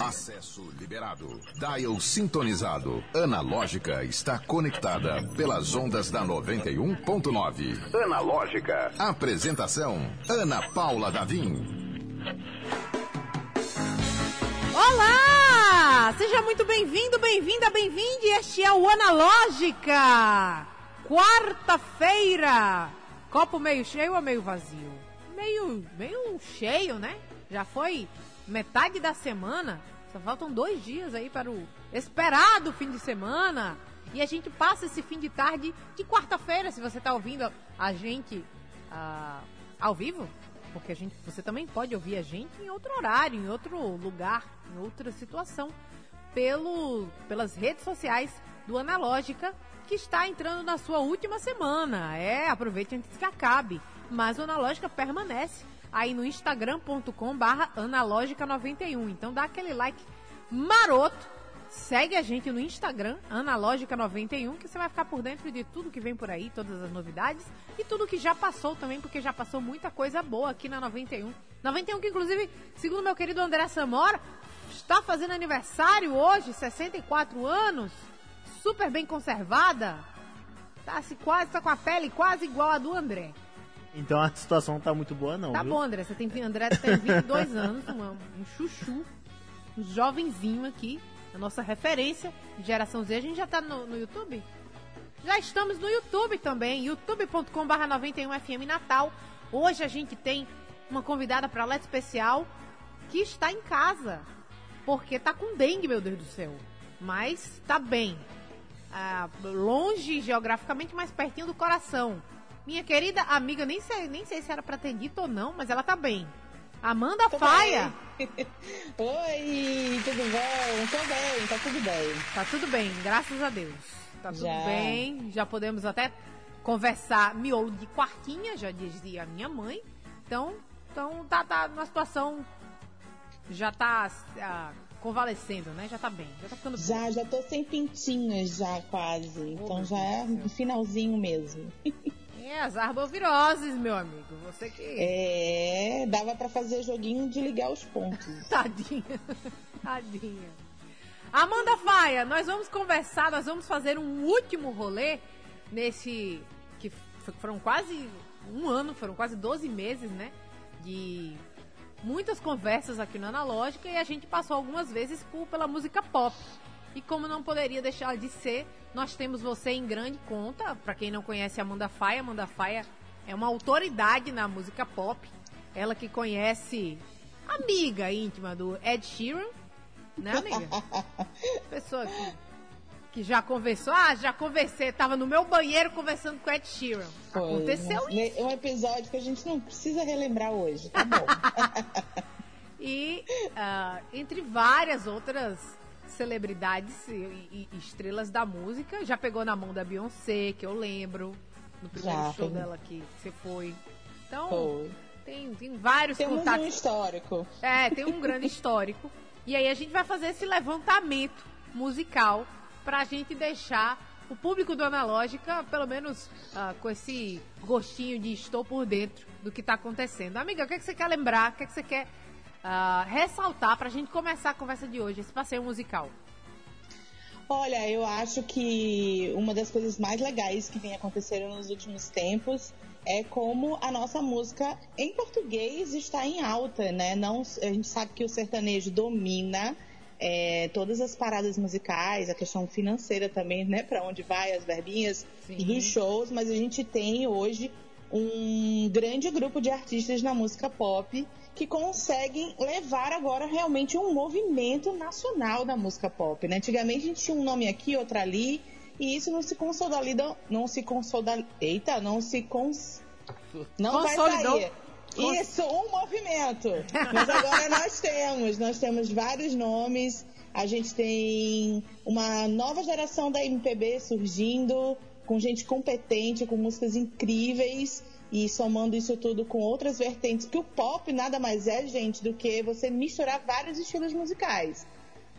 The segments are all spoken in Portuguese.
Acesso liberado. Dial sintonizado. Analógica está conectada pelas ondas da 91.9. Analógica. Apresentação: Ana Paula Davim. Olá! Seja muito bem-vindo, bem-vinda, bem-vinde. Este é o Analógica. Quarta-feira. Copo meio cheio ou meio vazio? Meio, meio cheio, né? Já foi metade da semana. Só faltam dois dias aí para o esperado fim de semana. E a gente passa esse fim de tarde de quarta-feira, se você está ouvindo a gente uh, ao vivo. Porque a gente, você também pode ouvir a gente em outro horário, em outro lugar, em outra situação. Pelo, pelas redes sociais do Analógica, que está entrando na sua última semana. É, aproveite antes que acabe. Mas o Analógica permanece aí no instagram.com barra analógica91. Então dá aquele like maroto. Segue a gente no Instagram, Analógica91, que você vai ficar por dentro de tudo que vem por aí, todas as novidades e tudo que já passou também, porque já passou muita coisa boa aqui na 91. 91 que, inclusive, segundo meu querido André Samora, está fazendo aniversário hoje, 64 anos, super bem conservada. Tá, se quase, tá com a pele quase igual a do André. Então a situação não tá muito boa, não. Tá viu? bom, André. Você tem, André tem 22 anos, um, um chuchu, um jovenzinho aqui, a nossa referência de geração Z. A gente já tá no, no YouTube? Já estamos no YouTube também, youtube.com.br 91FM Natal. Hoje a gente tem uma convidada para lá especial que está em casa, porque tá com dengue, meu Deus do céu. Mas tá bem. Ah, longe geograficamente, mas pertinho do coração. Minha querida amiga, nem sei, nem sei se era pra ter dito ou não, mas ela tá bem. Amanda Tô Faia. Oi, tudo bom? Tô bem, tá tudo bem. Tá tudo bem, graças a Deus. Tá tudo já. bem, já podemos até conversar miolo de quartinha, já dizia a minha mãe. Então, então tá, tá numa situação. Já tá ah, convalescendo, né? Já tá bem, já tá ficando Já, já tô sem pintinhas já quase. Oh, então já é no finalzinho mesmo. É, as arboviroses, meu amigo. Você que. É, dava para fazer joguinho de ligar os pontos. Tadinha. Tadinha. Amanda Faia, nós vamos conversar, nós vamos fazer um último rolê nesse. que foram quase um ano, foram quase 12 meses, né? De muitas conversas aqui no Analógica e a gente passou algumas vezes por, pela música pop. E como não poderia deixar de ser, nós temos você em grande conta. Para quem não conhece Amanda Faia, Amanda Faia é uma autoridade na música pop. Ela que conhece amiga íntima do Ed Sheeran, né, amiga? Pessoa que, que já conversou. Ah, já conversei, tava no meu banheiro conversando com Ed Sheeran. Foi, Aconteceu isso. É um episódio que a gente não precisa relembrar hoje, tá bom? e uh, entre várias outras celebridades e, e, estrelas da música. Já pegou na mão da Beyoncé, que eu lembro, no primeiro Já, show tem... dela que você foi. Então, foi. Tem, tem vários Temos contatos. um histórico. É, tem um grande histórico. E aí a gente vai fazer esse levantamento musical pra gente deixar o público do Analógica, pelo menos uh, com esse gostinho de estou por dentro do que está acontecendo. Amiga, o que, é que você quer lembrar? O que, é que você quer uh, ressaltar para a gente começar a conversa de hoje, esse passeio musical? Olha, eu acho que uma das coisas mais legais que vem acontecendo nos últimos tempos é como a nossa música em português está em alta, né? Não, a gente sabe que o sertanejo domina é, todas as paradas musicais, a questão financeira também, né? Para onde vai as verbinhas Sim. dos shows, mas a gente tem hoje um grande grupo de artistas na música pop que conseguem levar agora realmente um movimento nacional da música pop. Né? Antigamente a gente tinha um nome aqui, outro ali, e isso não se consolida, não se consolida, eita, não se cons, não Consolidou. vai sair. Isso, um movimento. Mas agora nós temos, nós temos vários nomes. A gente tem uma nova geração da MPB surgindo, com gente competente, com músicas incríveis e somando isso tudo com outras vertentes, que o pop nada mais é, gente, do que você misturar vários estilos musicais.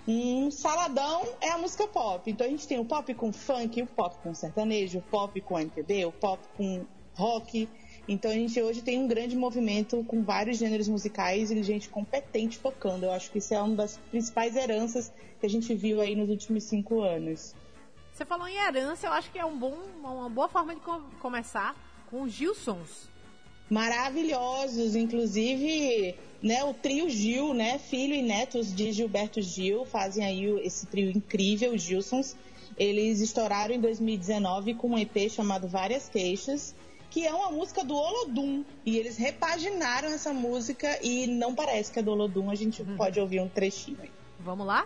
Um saladão é a música pop. Então a gente tem o pop com funk, o pop com sertanejo, o pop com MPB, o pop com rock. Então a gente hoje tem um grande movimento com vários gêneros musicais e gente competente tocando. Eu acho que isso é uma das principais heranças que a gente viu aí nos últimos cinco anos. Você falou em herança, eu acho que é um bom, uma boa forma de começar com os Gilsons. Maravilhosos, inclusive, né, o trio Gil, né, filho e netos de Gilberto Gil, fazem aí esse trio incrível, os Gilsons. Eles estouraram em 2019 com um EP chamado Várias Queixas que é uma música do Olodum. E eles repaginaram essa música e não parece que é do Olodum. A gente uhum. pode ouvir um trechinho aí. Vamos lá?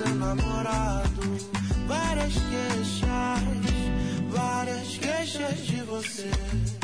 Seu namorado. Várias queixas, várias queixas de você.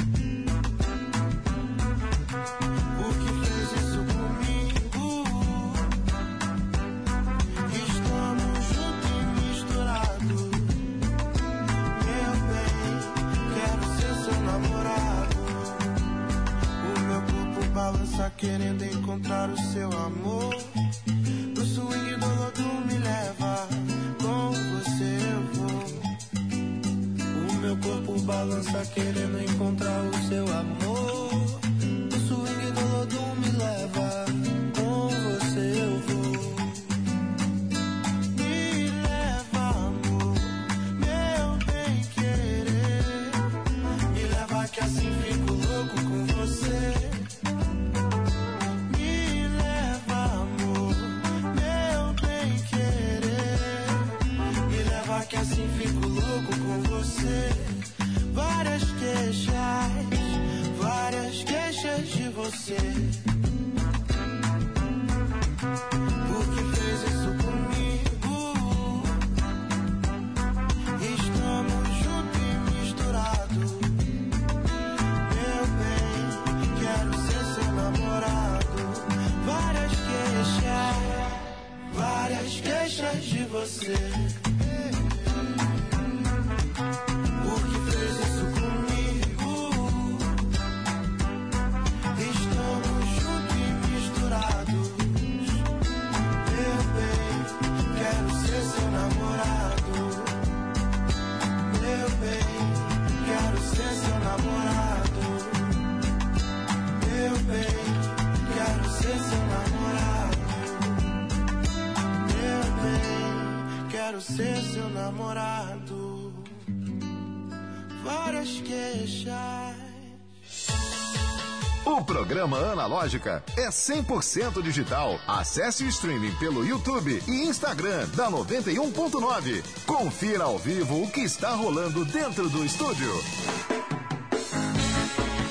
Programa Analógica é 100% digital. Acesse o streaming pelo YouTube e Instagram da 91.9. Confira ao vivo o que está rolando dentro do estúdio.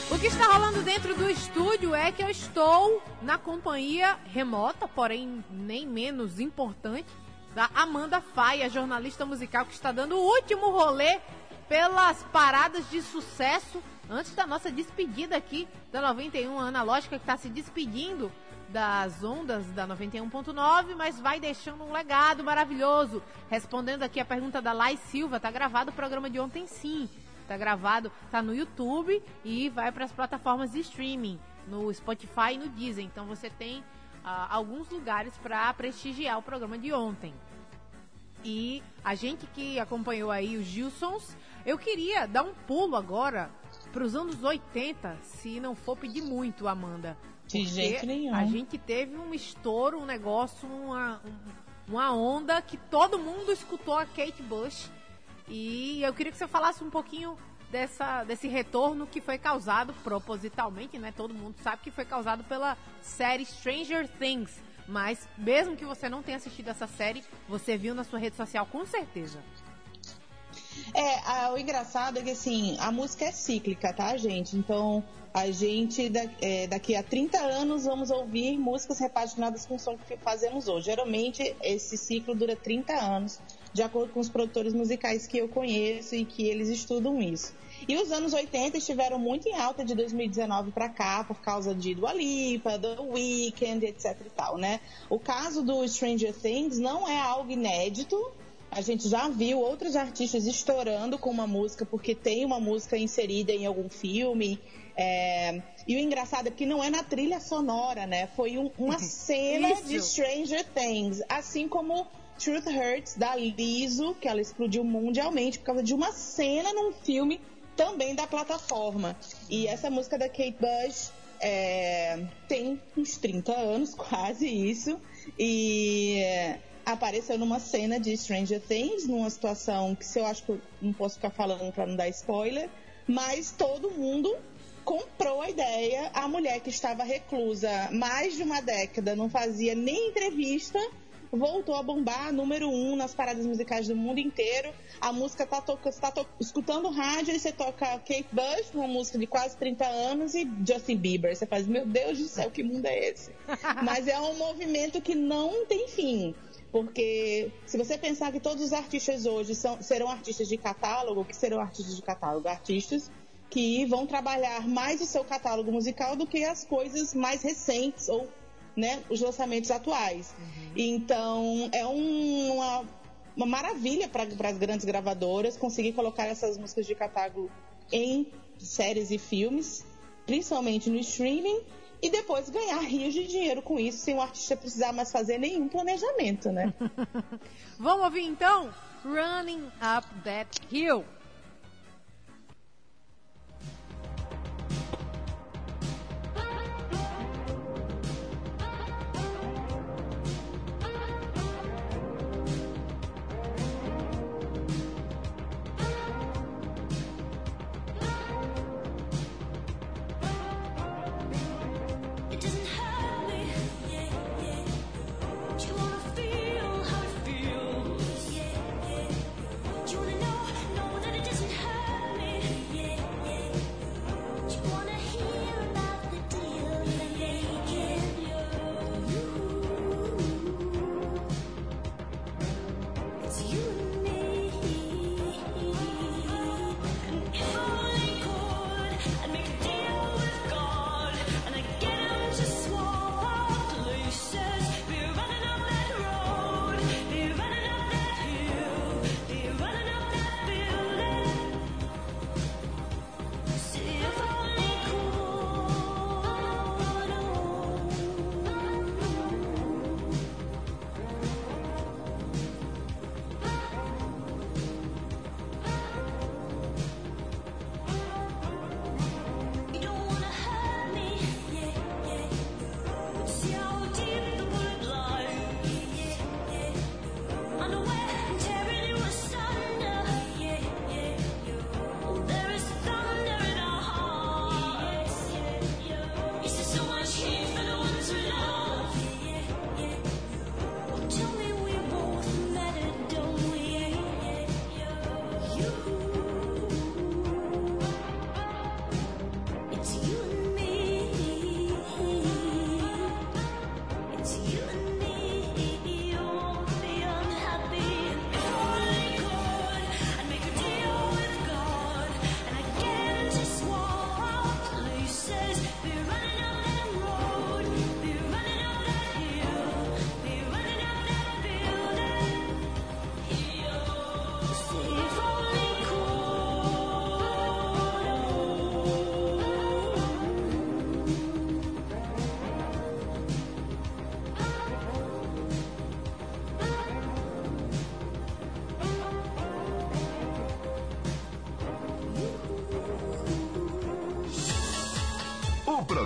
O que está rolando dentro do estúdio é que eu estou na companhia remota, porém nem menos importante, da Amanda Faia, jornalista musical que está dando o último rolê pelas paradas de sucesso antes da nossa despedida aqui da 91 Analógica, que está se despedindo das ondas da 91.9, mas vai deixando um legado maravilhoso. Respondendo aqui a pergunta da Lai Silva, tá gravado o programa de ontem sim. Tá gravado, tá no YouTube e vai para as plataformas de streaming, no Spotify e no Deezer. Então você tem uh, alguns lugares para prestigiar o programa de ontem. E a gente que acompanhou aí os Gilsons, eu queria dar um pulo agora para os anos 80, se não for pedir muito, Amanda. De jeito nenhum. A gente teve um estouro, um negócio, uma, uma onda que todo mundo escutou a Kate Bush. E eu queria que você falasse um pouquinho dessa, desse retorno que foi causado propositalmente, né? Todo mundo sabe que foi causado pela série Stranger Things. Mas mesmo que você não tenha assistido essa série, você viu na sua rede social com certeza. É, a- o engraçado é que assim, a música é cíclica, tá, gente? Então, a gente da- é, daqui a 30 anos vamos ouvir músicas repaginadas com o som que fazemos hoje. Geralmente esse ciclo dura 30 anos, de acordo com os produtores musicais que eu conheço e que eles estudam isso. E os anos 80 estiveram muito em alta de 2019 para cá, por causa de Dua Lipa, The Weeknd, etc e tal, né? O caso do Stranger Things não é algo inédito, a gente já viu outros artistas estourando com uma música porque tem uma música inserida em algum filme. é, E o engraçado é que não é na trilha sonora, né? Foi um- uma cena Isso. de Stranger Things. Assim como Truth Hurts, da Lizzo, que ela explodiu mundialmente por causa de uma cena num filme também da plataforma. E essa música da Kate Bush é, tem uns 30 anos, quase isso. E apareceu numa cena de Stranger Things, numa situação que se eu acho que eu não posso ficar falando para não dar spoiler, mas todo mundo comprou a ideia. A mulher que estava reclusa mais de uma década, não fazia nem entrevista, voltou a bombar número um nas paradas musicais do mundo inteiro. A música tá, toca, você tá to- escutando rádio e você toca Kate Bush, uma música de quase 30 anos, e Justin Bieber. Você faz, meu Deus do céu, que mundo é esse? Mas é um movimento que não tem fim. Porque se você pensar que todos os artistas hoje são, serão artistas de catálogo, que serão artistas de catálogo? Artistas que vão trabalhar mais o seu catálogo musical do que as coisas mais recentes ou né, os lançamentos atuais. Então é um- uma, uma maravilha para as grandes gravadoras conseguir colocar essas músicas de catálogo em séries e filmes, principalmente no streaming, e depois ganhar rios de dinheiro com isso, sem o artista precisar mais fazer nenhum planejamento, né? Vamos ouvir então Running Up That Hill.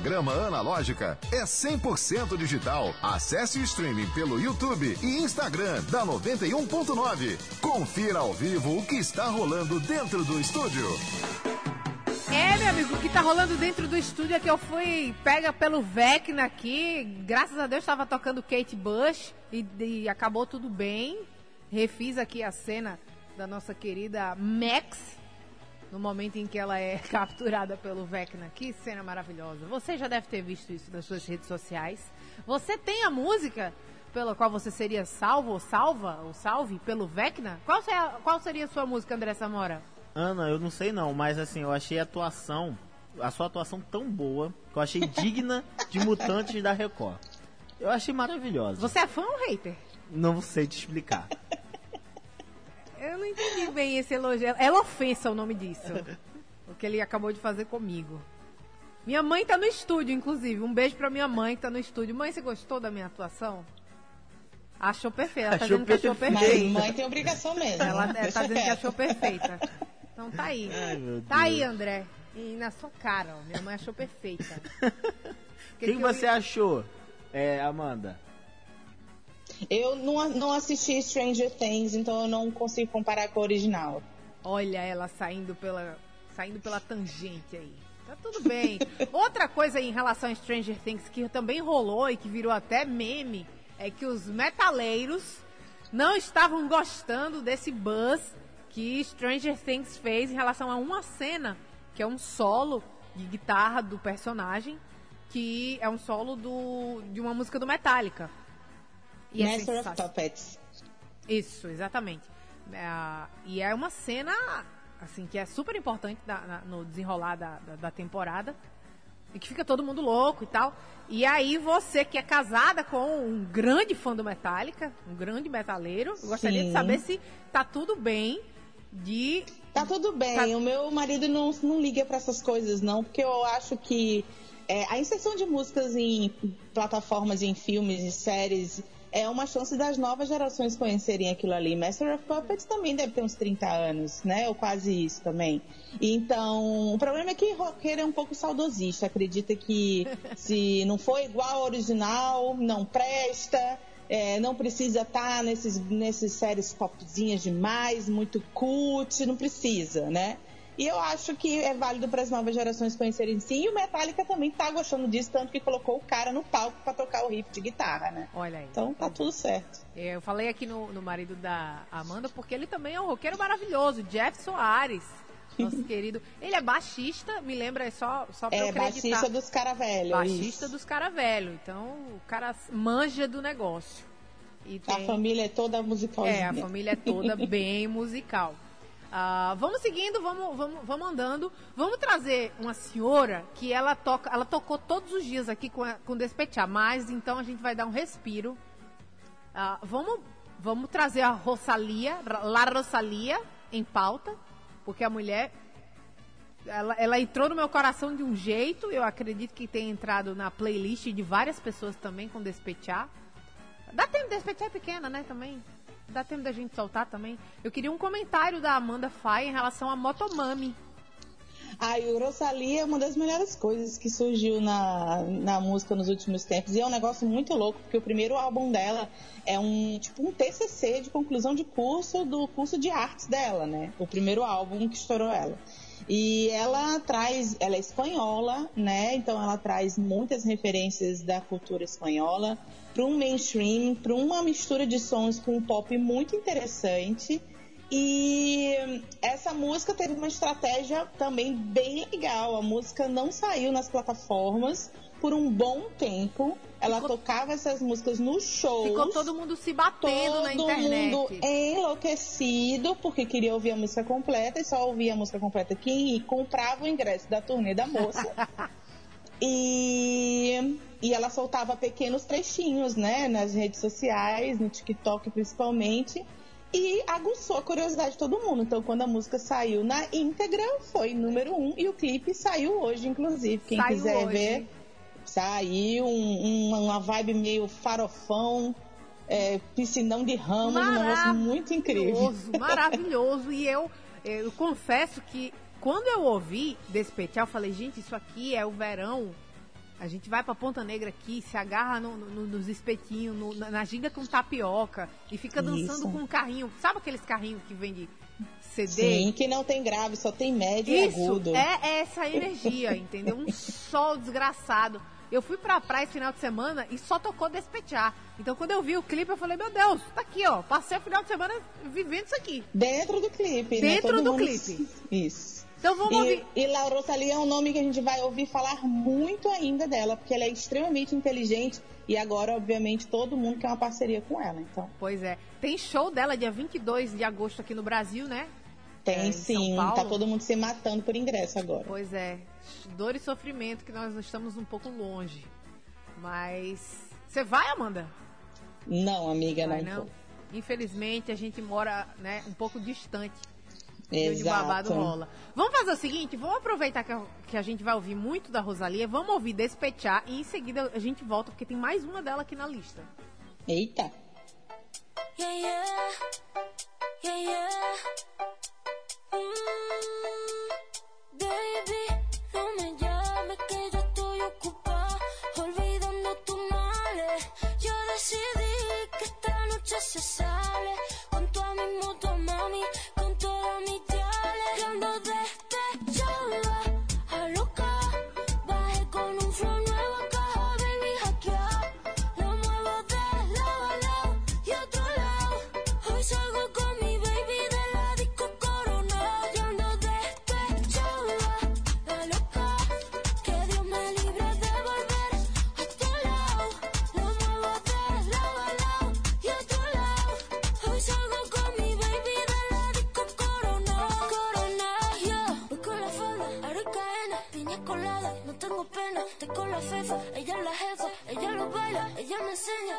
Programa Analógica é 100% digital. Acesse o streaming pelo YouTube e Instagram da 91.9. Confira ao vivo o que está rolando dentro do estúdio. É, meu amigo, o que tá rolando dentro do estúdio é que eu fui pega pelo Vecna aqui. Graças a Deus estava tocando Kate Bush e, e acabou tudo bem. Refiz aqui a cena da nossa querida Max, no momento em que ela é capturada pelo Vecna. Que cena maravilhosa. Você já deve ter visto isso nas suas redes sociais. Você tem a música pela qual você seria salvo ou salva ou salve pelo Vecna? Qual, seria, qual seria a sua música, André Samora? Ana, eu não sei não, mas assim, eu achei a atuação, a sua atuação tão boa, que eu achei digna de Mutantes da Record. Eu achei maravilhosa. Você é fã ou hater? Não sei te explicar. Eu não entendi bem esse elogio. É ofensa o nome disso. o que ele acabou de fazer comigo. Minha mãe tá no estúdio, inclusive. Um beijo pra minha mãe que tá no estúdio. Mãe, você gostou da minha atuação? Achou perfeita. Ela tá Achou dizendo que achou perfeita. Mas perfeita. mãe tem obrigação mesmo. Ela é, Deixa tá dizendo que achou perfeita. Então tá aí. Ai, Tá aí. André. E na sua cara, ó. Minha mãe achou perfeita. O que, que você achou, é, Amanda? Eu não, não assisti Stranger Things, então eu não consigo comparar com a original. Olha ela saindo pela, saindo pela tangente aí. Tá tudo bem. Outra coisa em relação a Stranger Things que também rolou e que virou até meme é que os metaleiros não estavam gostando desse buzz que Stranger Things fez em relação a uma cena, que é um solo de guitarra do personagem, que é um solo do, de uma música do Metallica. E é Master of sensacional. Puppets. Isso, exatamente. É, e é uma cena, assim, que é super importante na- na- no desenrolar da, da, da temporada. E que fica todo mundo louco e tal. E aí você que é casada com um grande fã do Metallica, um grande metaleiro, gostaria de saber se tá tudo bem de... Tá tudo bem, Tá- o meu marido não, não liga pra essas coisas, não, porque eu acho que é, a inserção de músicas em plataformas, em filmes e séries é uma chance das novas gerações conhecerem aquilo ali. Master of Puppets também deve ter uns 30 anos, né? Ou quase isso também. Então, o problema é que roqueiro é um pouco saudosista, acredita que se não for igual ao original, não presta. É, não precisa estar nesses, nesses séries popzinhas demais, muito cult, não precisa, né? E eu acho que é válido para as novas gerações conhecerem sim. E o Metallica também tá gostando disso, tanto que colocou o cara no palco para tocar o riff de guitarra, né? Olha aí. Então tá tudo certo. É, Eu falei aqui no, no marido da Amanda porque ele também é um roqueiro maravilhoso, Jeff Soares. Nosso querido. Ele é baixista, me lembra é só, só pra eu É acreditar. baixista dos cara velho. Baixista isso. dos cara velho. Então, o cara manja do negócio. E A tem- família é toda musicalzinha. É, a família é toda bem musical. Ah, vamos seguindo, vamos, vamos, vamos andando. Vamos trazer uma senhora que ela toca, ela tocou todos os dias aqui com, com Despetar, mas então a gente vai dar um respiro. Ah, vamos, vamos trazer a Rosalia, La Rosalia, em pauta, porque a mulher ela, ela entrou no meu coração de um jeito, eu acredito que tem entrado na playlist de várias pessoas também com Despetar. Dá tempo de despejar é pequena, né, também. Dá tempo da gente soltar também. Eu queria um comentário da Amanda Faye em relação a Motomami. A Rosalia é uma das melhores coisas que surgiu na, na música nos últimos tempos. E é um negócio muito louco, porque o primeiro álbum dela é um tipo um TCC de conclusão de curso do curso de artes dela, né? O primeiro álbum que estourou ela. E ela traz, ela é espanhola, né? Então ela traz muitas referências da cultura espanhola para um mainstream, para uma mistura de sons com um pop muito interessante. E essa música teve uma estratégia também bem legal. A música não saiu nas plataformas por um bom tempo. Ela Ficou- tocava essas músicas nos shows. Ficou todo mundo se batendo Todo na internet. mundo enlouquecido porque queria ouvir a música completa e só ouvia a música completa quem comprava o ingresso da turnê da moça. e, e ela soltava pequenos trechinhos, né, nas redes sociais, no TikTok principalmente. E aguçou a curiosidade de todo mundo. Então, quando a música saiu na íntegra, foi número um. E o clipe saiu hoje, inclusive. Quem Saiu quiser hoje. ver, saiu um- um- uma vibe meio farofão, é, piscinão de ramos, um negócio muito incrível. Maravilhoso, maravilhoso. E eu, eu confesso que quando eu ouvi Despetar, eu falei, gente, isso aqui é o verão. A gente vai pra Ponta Negra aqui, se agarra no- no- nos espetinhos, no- na, ginga com tapioca e fica dançando Isso. com um carrinho. Sabe aqueles carrinhos que vende CD? Sim, que não tem grave, só tem médio e Isso, agudo. é essa energia, entendeu? Um sol desgraçado. Eu fui pra praia esse final de semana e só tocou Despejar. Então quando eu vi o clipe, eu falei, meu Deus, tá aqui, ó. Passei o final de semana vivendo isso aqui. Dentro do clipe, né? Dentro Todo do mundo- clipe. Isso. Então vamos E, ouvir. e Laura Rosalie é um nome que a gente vai ouvir falar muito ainda dela, porque ela é extremamente inteligente e agora, obviamente, todo mundo quer uma parceria com ela. Então, Pois é. Tem show dela dia 22 de agosto aqui no Brasil, né? É, tem em sim, tá todo mundo se matando por ingresso agora. Pois é. Dor e sofrimento que nós estamos um pouco longe. Mas. Você vai, Amanda? Não, amiga, Vai, não. Infelizmente, a gente mora né, um pouco distante de onde o Exato. babado rola. Vamos fazer o seguinte, vamos aproveitar que a, que a gente vai ouvir muito da Rosalia, vamos ouvir Despejar e em seguida a gente volta, porque tem mais uma dela aqui na lista. Eita. Yeah, yeah. Yeah,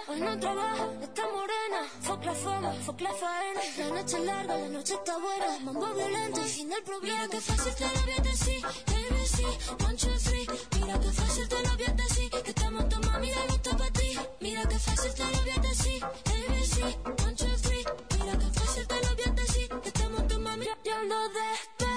Hoy no trabaja, está morena. Fuck la fama, fuck la faena. La noche es larga, la noche está buena. Mambo violento y fin problema. Mira que fácil te lo a decir, ABC, two, three. Mira que fácil te lo a decir, que estamos tomando mira no está para ti. Mira que fácil te lo a decir, ABC, two, three. Mira que fácil te lo a decir, que estamos tomando ya ando despechada,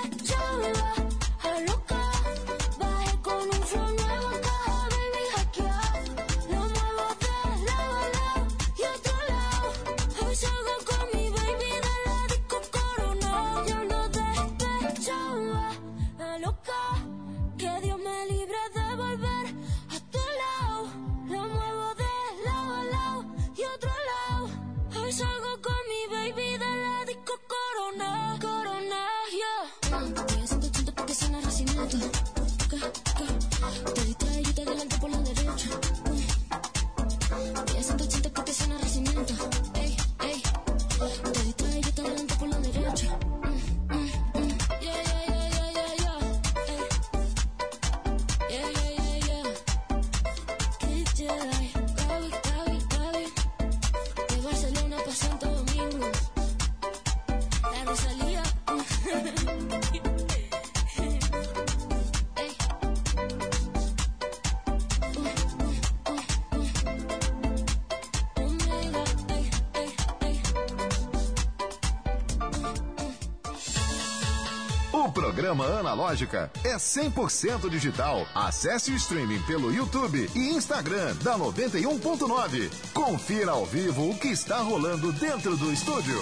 O programa Analógica é 100% digital. Acesse o streaming pelo YouTube e Instagram da 91.9. Confira ao vivo o que está rolando dentro do estúdio.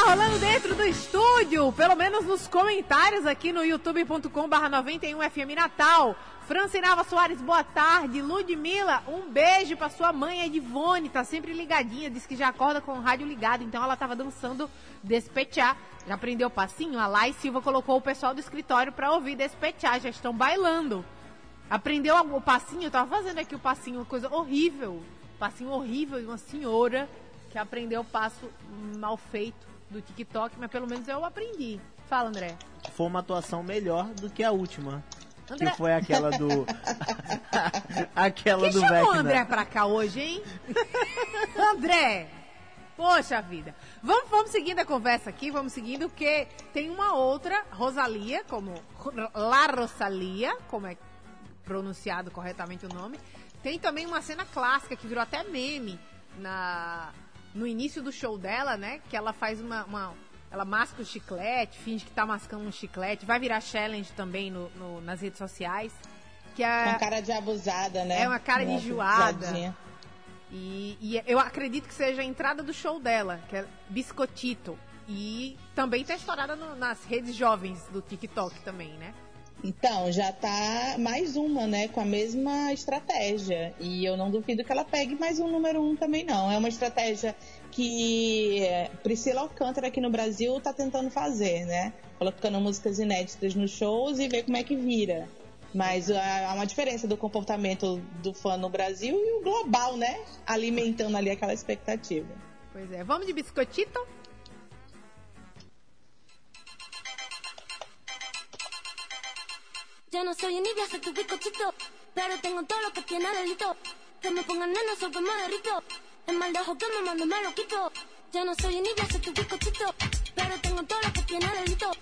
Está rolando dentro do estúdio, pelo menos nos comentários aqui no youtube.com barra 91FM Natal. Francinava Soares, boa tarde. Ludmilla, um beijo pra sua mãe Edivone, tá sempre ligadinha, diz que já acorda com o rádio ligado, então ela tava dançando Despetear. Já aprendeu o passinho? A Lai Silva colocou o pessoal do escritório pra ouvir Despetear, já estão bailando. Aprendeu o passinho? Eu tava fazendo aqui o passinho, uma coisa horrível. Passinho horrível de uma senhora que aprendeu o passo mal feito do TikTok, mas pelo menos eu aprendi. Fala, André. Foi uma atuação melhor do que a última. André- Que foi aquela do. aquela Quem do chamou o Vecna. André pra cá hoje, hein? André! Poxa vida. Vamos, vamos seguindo a conversa aqui, vamos seguindo, porque tem uma outra, Rosalia, como La Rosalia, como é pronunciado corretamente o nome. Tem também uma cena clássica que virou até meme na, no início do show dela, né? Que ela faz uma. uma- ela masca o chiclete, finge que tá mascando um chiclete, vai virar challenge também no, no- nas redes sociais. Que é, Com cara de abusada, né? É uma cara de Nossa, enjoada. E, e eu acredito que seja a entrada do show dela, que é Biscotito. E também tá estourada no- nas redes jovens do TikTok também, né? Então, já tá mais uma, né? Com a mesma estratégia. E eu não duvido que ela pegue mais um número um também, não. É uma estratégia que eh, Priscila Alcântara aqui no Brasil tá tentando fazer, né? Colocando músicas inéditas nos shows e ver como é que vira. Mas ah, há uma diferença do comportamento do fã no Brasil e o global, né? Alimentando ali aquela expectativa. Pois é, vamos de biscoitito? Ya no soy envidia, soy tu bizcochito. Pero tengo todo lo que tiene delito. Que me pongan nena, soy que me derrito. El mal de ojo que me mando me lo quito. Ya no soy envidia, soy tu bizcochito. Pero tengo todo lo que tiene delito.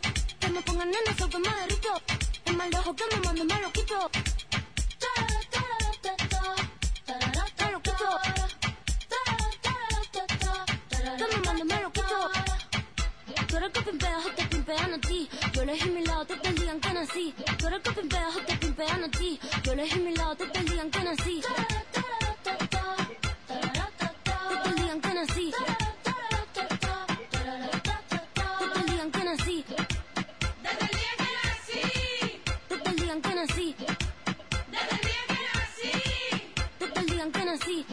Que me pongan nena, soy que me derrito. El mal de ojo que me mando me lo quito. Nací. Tú eres que pimpeas o pimpean a ti. Yo elegí mi lado, te te digan que nací. Te te digan que nací. Te te digan que nací. Desde el día que nací, Te te digan que nací. desde el día que nací. Te te digan que nací.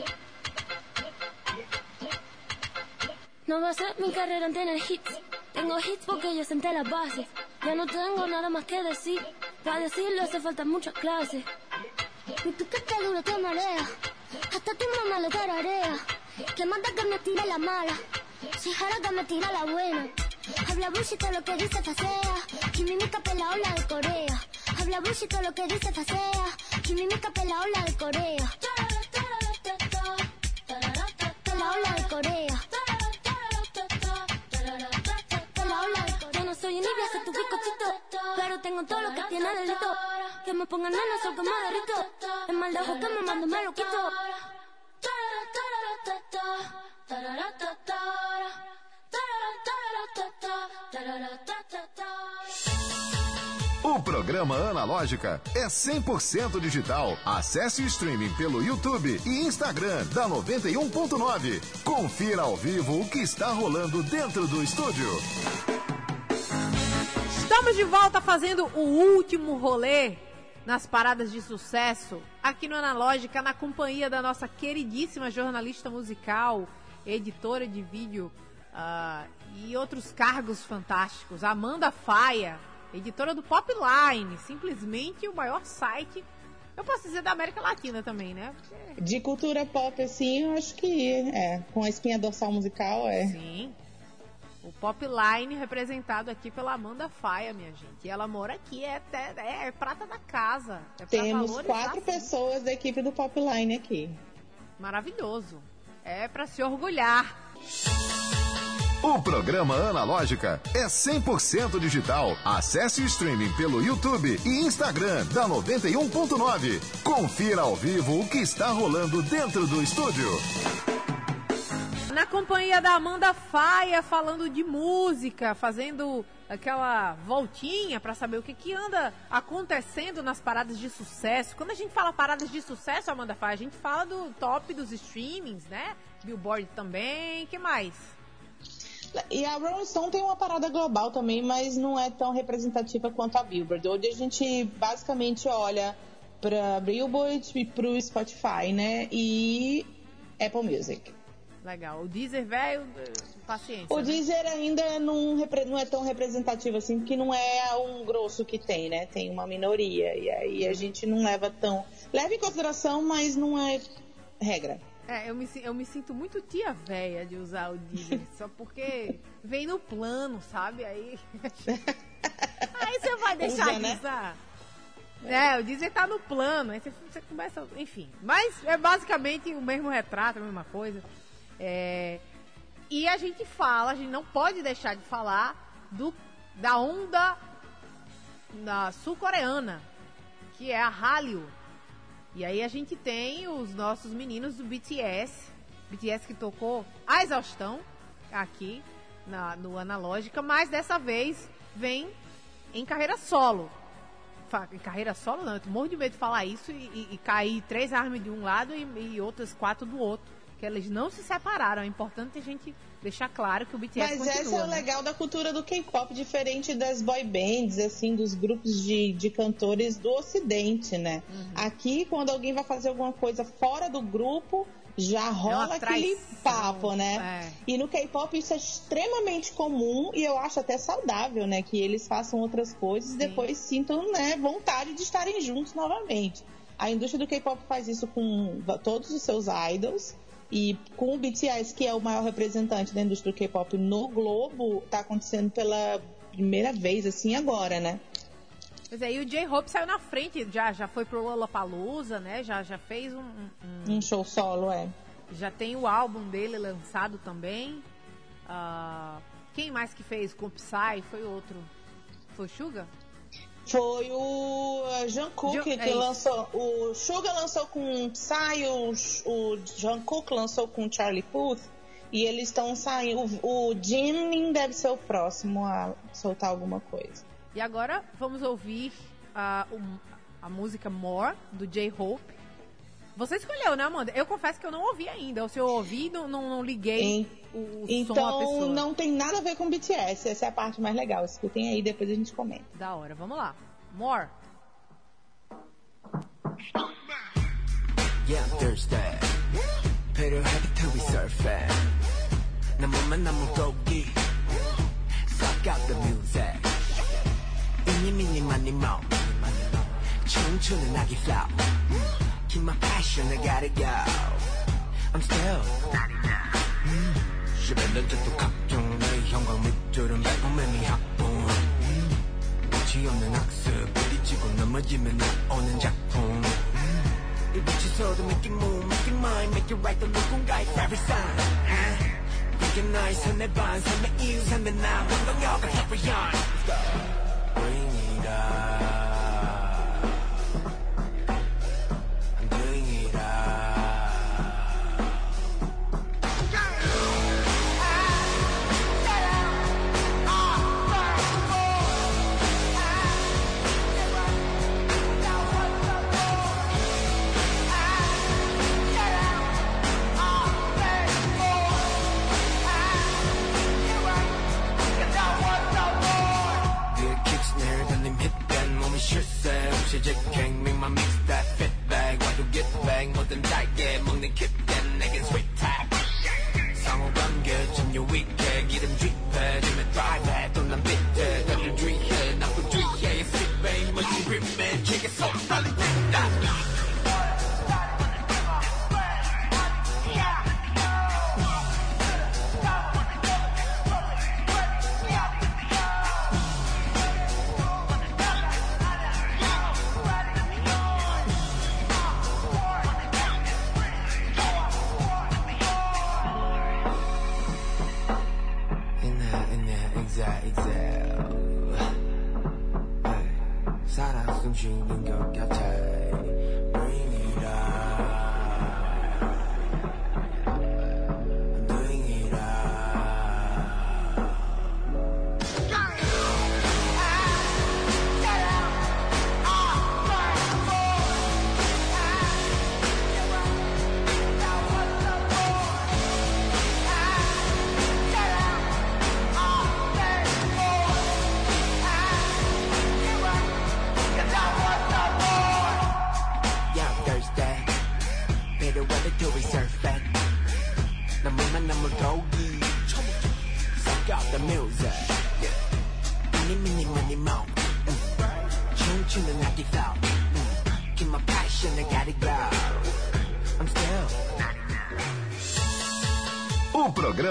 No va a ser mi carrera en tener hits. Tengo hits porque yo senté las bases. Ya no tengo nada más que decir. Para decirlo hace falta muchas clases. Y tú que te duro te marea. Hasta tu mamá le tararea. Que manda que me tire la mala. Si jara que me tira la buena. Habla bullshit lo que dice facea. Quimimica pela ola de Corea. Habla bullshit lo que dice facea. Quimimica pela ola de Corea. Pela ola de Corea. Que me pongan que me derrito. El mal de ojo que me mando me lo quito. O programa Analógica é 100% digital. Acesse o streaming pelo YouTube e Instagram da 91.9. Confira ao vivo o que está rolando dentro do estúdio. Estamos de volta fazendo o último rolê nas paradas de sucesso aqui no Analógica, na companhia da nossa queridíssima jornalista musical, editora de vídeo ah, e outros cargos fantásticos, Amanda Faia, editora do Popline, simplesmente o maior site, eu posso dizer da América Latina também, né? Porque, De cultura pop, assim, eu acho que é. Com a espinha dorsal musical, é. sim. O Popline representado aqui pela Amanda Faia, minha gente. E ela mora aqui, é, até, é, é prata da casa. É Temos quatro pessoas da equipe do Popline aqui. Maravilhoso. É pra se orgulhar. O programa Analógica é 100% digital. Acesse o streaming pelo YouTube e Instagram da 91.9. Confira ao vivo o que está rolando dentro do estúdio. Na companhia da Amanda Faia, falando de música, fazendo aquela voltinha pra saber o que, que anda acontecendo nas paradas de sucesso. Quando a gente fala paradas de sucesso, Amanda Faia, a gente fala do top dos streamings, né? Billboard também, que mais? E a Rolling Stone tem uma parada global também, mas não é tão representativa quanto a Billboard. Hoje a gente basicamente olha para Billboard e para o Spotify, né? E Apple Music. Legal. O Deezer, velho, paciência. O né? Deezer ainda não, não é tão representativo assim, porque não é um grosso que tem, né? Tem uma minoria. E aí a gente não leva tão. Leva em consideração, mas não é regra. É, eu me, eu me sinto muito tia véia de usar o Deezer, só porque vem no plano, sabe? Aí. aí você vai deixar Usa, de né? usar. É, o Deezer tá no plano, aí você, você começa. Enfim. Mas é basicamente o mesmo retrato, a mesma coisa. É, e a gente fala, a gente não pode deixar de falar do, da onda da sul-coreana, que é a Hallyu. E aí a gente tem os nossos meninos do BTS, BTS que tocou a exaustão aqui na, no Analógica, mas dessa vez vem em carreira solo. Em carreira solo não, eu morro de medo de falar isso e, e- e cair três armas de um lado e, e outras quatro do outro. Que Porque eles não se separaram. É importante a gente deixar claro que o BTS Mas continua. esse é o né? legal da cultura do K-pop, diferente das boy bands, assim, dos grupos de, de cantores do ocidente, né? Uhum. Aqui, quando alguém vai fazer alguma coisa fora do grupo, já rola aquele traição, papo, né? é. E no K-pop isso é extremamente comum e eu acho até saudável, né? Que eles façam outras coisas e depois sintam, né, vontade de estarem juntos novamente. A indústria do K-pop faz isso com todos os seus idols. E com o BTS, que é o maior representante da indústria do K-pop no globo, tá acontecendo pela primeira vez, assim, agora, né? Pois é, e o J-Hope saiu na frente, já, já foi pro Lollapalooza, né? Já, já fez um, um- um- Um show solo, é. Já tem o álbum dele lançado também. Ah, quem mais que fez com o Psy? Foi outro. Foi o Suga? Foi o uh, Jungkook Jung- que é lançou. O Suga lançou com Psy, o, o Jungkook lançou com Charlie Puth. E eles estão saindo. O, o Jimin deve ser o próximo a soltar alguma coisa. E agora vamos ouvir a, a música More, do J-Hope. Você escolheu, né, Amanda? Eu confesso que eu não ouvi ainda. Ou se eu ouvi, não, não, não liguei Em- o, o som à Então pessoa. não tem nada a ver com BTS. Essa é a parte mais legal. Escutem aí, depois a gente comenta. Da hora, vamos lá. More. Yeah, I'm thirsty. 필요하게 to be surfing. 난 몸만 너무 고기. Suck out the music. 이니 미니 마니 모. 춤추는 아기 flow. Keep my passion, I gotta go. I'm still. 씹어는 듯도 각종의 형광 밑줄은 매콤매미 학봉. 끝이 없는 학습 부딪히고 넘어지면 나오는 작품. 이 make it move, make it mine, make it right 또 누군가의 favorite sign 이게 나의 삶의 반, 삶의 이유, 삶의 나 운동력을 carry on Let's bang with them exile exile hey, 살아 숨쉬는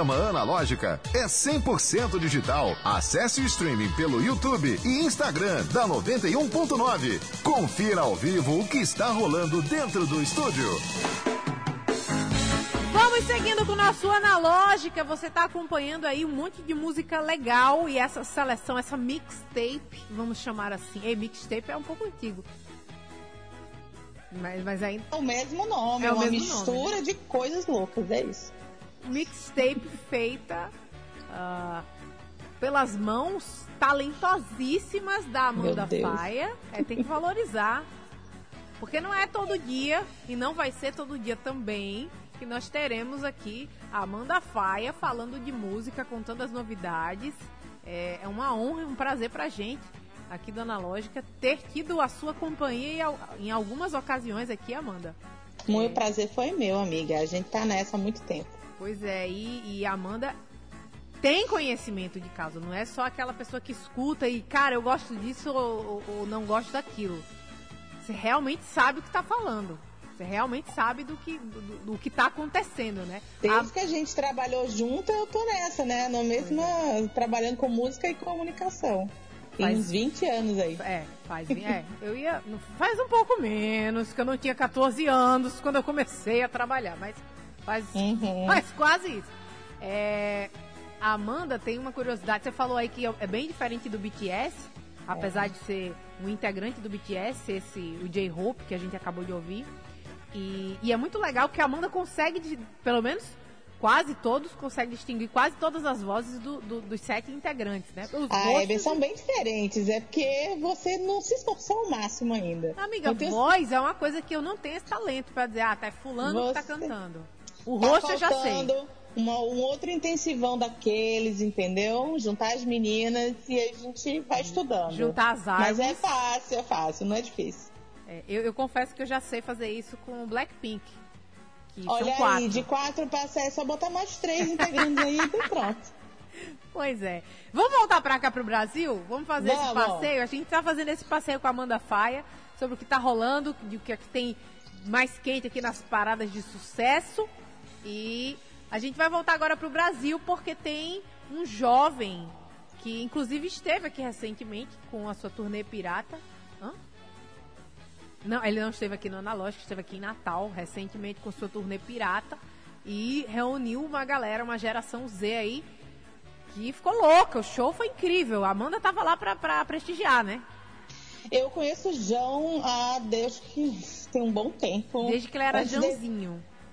programa Analógica é 100% digital. Acesse o streaming pelo YouTube e Instagram da 91.9. Confira ao vivo o que está rolando dentro do estúdio. Vamos seguindo com o nosso Analógica. Você tá acompanhando aí um monte de música legal e essa seleção, essa mixtape, vamos chamar assim. Ei, mixtape é um pouco antigo. Mas, mas ainda. É o mesmo nome, É uma mesmo nome, mistura de coisas loucas, é isso. Mixtape feita ah, pelas mãos talentosíssimas da Amanda. Faia. É, tem que valorizar. Porque não é todo dia, e não vai ser todo dia também, que nós teremos aqui a Amanda Faia falando de música, contando as novidades. É, é uma honra e um prazer pra gente aqui do Analógica ter tido a sua companhia em algumas ocasiões aqui, Amanda. Muito prazer foi meu, amiga. A gente tá nessa há muito tempo. Pois é, e, e a Amanda tem conhecimento de causa, não é só aquela pessoa que escuta e, cara, eu gosto disso ou, ou- ou não gosto daquilo. Você realmente sabe o que tá falando. Você realmente sabe do que, do, do que tá acontecendo, né? Desde que a gente trabalhou junto, eu tô nessa, né? Na mesma. Trabalhando com música e comunicação. Tem Faz- uns 20 anos aí. É, faz. É, eu ia. Faz um pouco menos, que eu não tinha 14 anos quando eu comecei a trabalhar, mas faz, Uhum. faz quase isso. É, a Amanda tem uma curiosidade. Você falou aí que é bem diferente do BTS, apesar de ser um integrante do BTS, esse, o J-Hope, que a gente acabou de ouvir. E, e é muito legal que a Amanda consegue, de- pelo menos quase todos, consegue distinguir quase todas as vozes do- do- dos sete integrantes, né? Os Ah, rostos- eles são bem diferentes. É porque você não se esforçou ao máximo ainda. Amiga, Eu tenho- voz é uma coisa que eu não tenho esse talento pra dizer, ah, tá é fulano que tá Você- cantando. O Tá rosto eu já sei. faltando uma- um outro intensivão daqueles, entendeu? Juntar as meninas e a gente vai estudando. Juntar as Mas é árvores. fácil, é fácil, não é difícil. É, eu, eu confesso que eu já sei fazer isso com o Blackpink. Que Olha são quatro. aí, de quatro pra sete, é só botar mais três integrantes aí e pronto. Pois é. Vamos voltar pra cá pro Brasil? Vamos fazer esse passeio? A gente tá fazendo esse passeio com a Amanda Faia sobre o que tá rolando, o que é que tem mais quente aqui nas paradas de sucesso. E a gente vai voltar agora pro Brasil porque tem um jovem que inclusive esteve aqui recentemente com a sua turnê pirata. Hã? Não, ele não esteve aqui no Analógico, esteve aqui em Natal recentemente com sua turnê pirata e reuniu uma galera, uma geração Z aí que ficou louca. O show foi incrível. A Amanda tava lá pra, pra prestigiar, né? Eu conheço o João há desde que tem um bom tempo. Desde que ele era Antes de-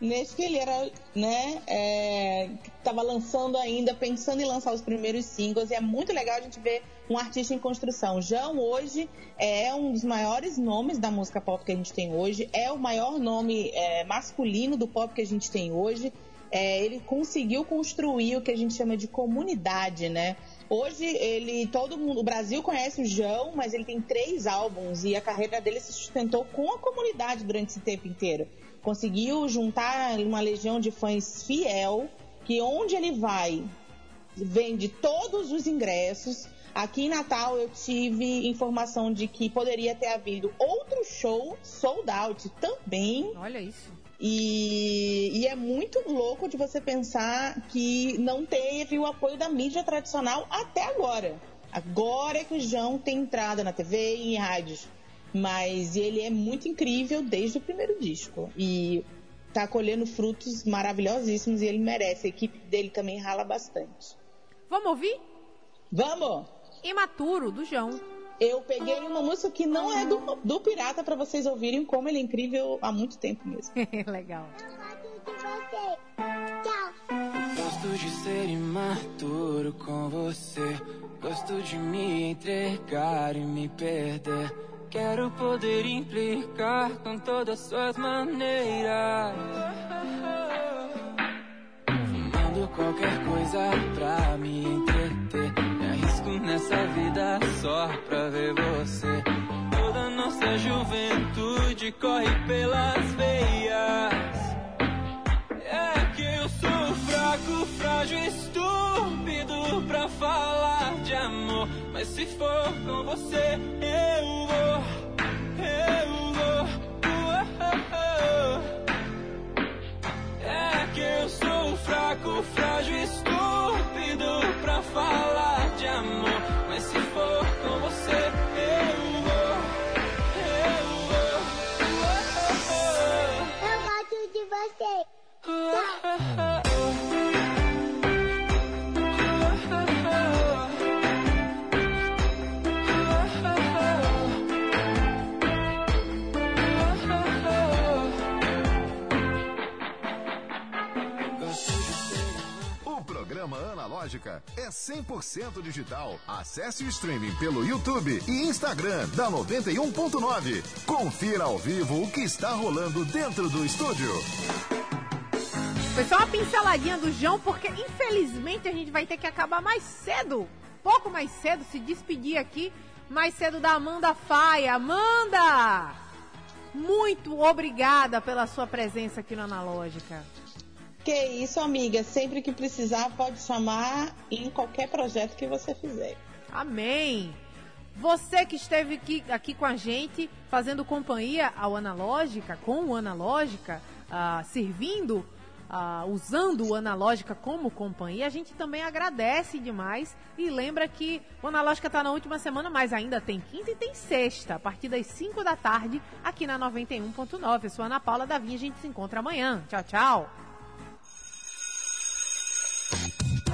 Desde que ele era, né, é, tava lançando ainda, pensando em lançar os primeiros singles, e é muito legal a gente ver um artista em construção. João hoje é um dos maiores nomes da música pop que a gente tem hoje, é o maior nome é, masculino do pop que a gente tem hoje. É, ele conseguiu construir o que a gente chama de comunidade, né? Hoje ele, todo mundo, o Brasil conhece o João, mas ele tem três álbuns e a carreira dele se sustentou com a comunidade durante esse tempo inteiro. Conseguiu juntar uma legião de fãs fiel, que onde ele vai, vende todos os ingressos. Aqui em Natal eu tive informação de que poderia ter havido outro show sold out também. Olha isso. E, e é muito louco de você pensar que não teve o apoio da mídia tradicional até agora. Agora é que o João tem entrada na TV e em rádios. Mas ele é muito incrível desde o primeiro disco. E tá colhendo frutos maravilhosíssimos e ele merece. A equipe dele também rala bastante. Vamos ouvir? Vamos! Imaturo, do João. Eu peguei uma música que não é do, do Pirata para vocês ouvirem como ele é incrível há muito tempo mesmo. Legal. Gosto de ser imaturo com você. Gosto de me entregar e me perder. Quero poder implicar com todas suas maneiras. Fumando qualquer coisa pra me entreter. Me arrisco nessa vida só pra ver você. Toda nossa juventude corre pelas veias. É que eu sou fraco, frágil, estúpido pra falar de amor. Mas se for com você, eu vou, eu vou. É que eu sou fraco, frágil, estúpido pra falar de amor. Mas se for com você, eu vou, eu vou. Eu gosto de você. É 100% digital. Acesse o streaming pelo YouTube e Instagram da 91.9. Confira ao vivo o que está rolando dentro do estúdio. Foi só uma pinceladinha do João, porque infelizmente a gente vai ter que acabar mais cedo. Pouco mais cedo, se despedir aqui. Mais cedo da Amanda Faia. Amanda! Muito obrigada pela sua presença aqui no Analógica. Que isso, amiga. Sempre que precisar, pode chamar em qualquer projeto que você fizer. Amém! Você que esteve aqui, aqui com a gente, fazendo companhia ao Analógica, com o Analógica, ah, servindo, ah, usando o Analógica como companhia, a gente também agradece demais e lembra que o Analógica está na última semana, mas ainda tem quinta e tem sexta, a partir das 5 da tarde, aqui na 91.9. Eu sou Ana Paula Davim, a gente se encontra amanhã. Tchau, tchau!